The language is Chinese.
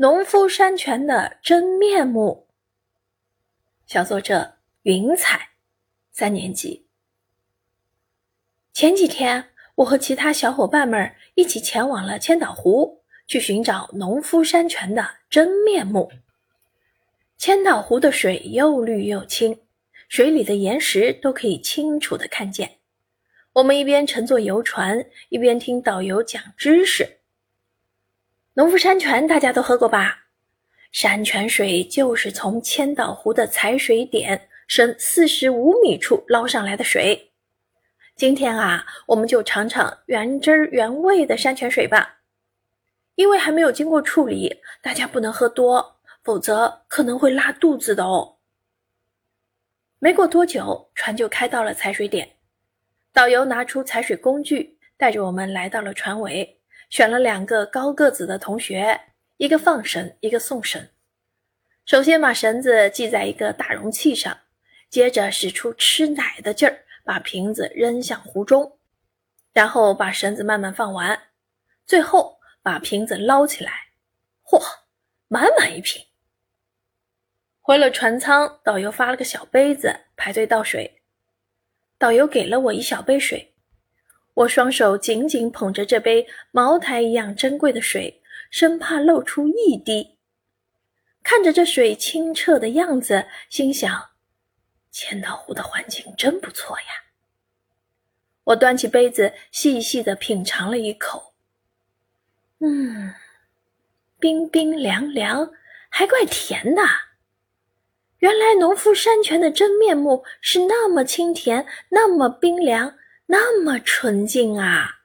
农夫山泉的真面目。小作者云彩，三年级。前几天，我和其他小伙伴们一起前往了千岛湖，去寻找农夫山泉的真面目。千岛湖的水又绿又清，水里的岩石都可以清楚的看见。我们一边乘坐游船，一边听导游讲知识。农夫山泉大家都喝过吧？山泉水就是从千岛湖的采水点深四十五米处捞上来的水。今天啊，我们就尝尝原汁原味的山泉水吧。因为还没有经过处理，大家不能喝多，否则可能会拉肚子的哦。没过多久，船就开到了采水点，导游拿出采水工具，带着我们来到了船尾。选了两个高个子的同学，一个放绳，一个送绳。首先把绳子系在一个大容器上，接着使出吃奶的劲儿，把瓶子扔向湖中，然后把绳子慢慢放完，最后把瓶子捞起来。嚯，满满一瓶！回了船舱，导游发了个小杯子，排队倒水。导游给了我一小杯水。我双手紧紧捧着这杯茅台一样珍贵的水，生怕漏出一滴。看着这水清澈的样子，心想：千岛湖的环境真不错呀。我端起杯子，细细的品尝了一口，嗯，冰冰凉凉，还怪甜的。原来农夫山泉的真面目是那么清甜，那么冰凉。那么纯净啊！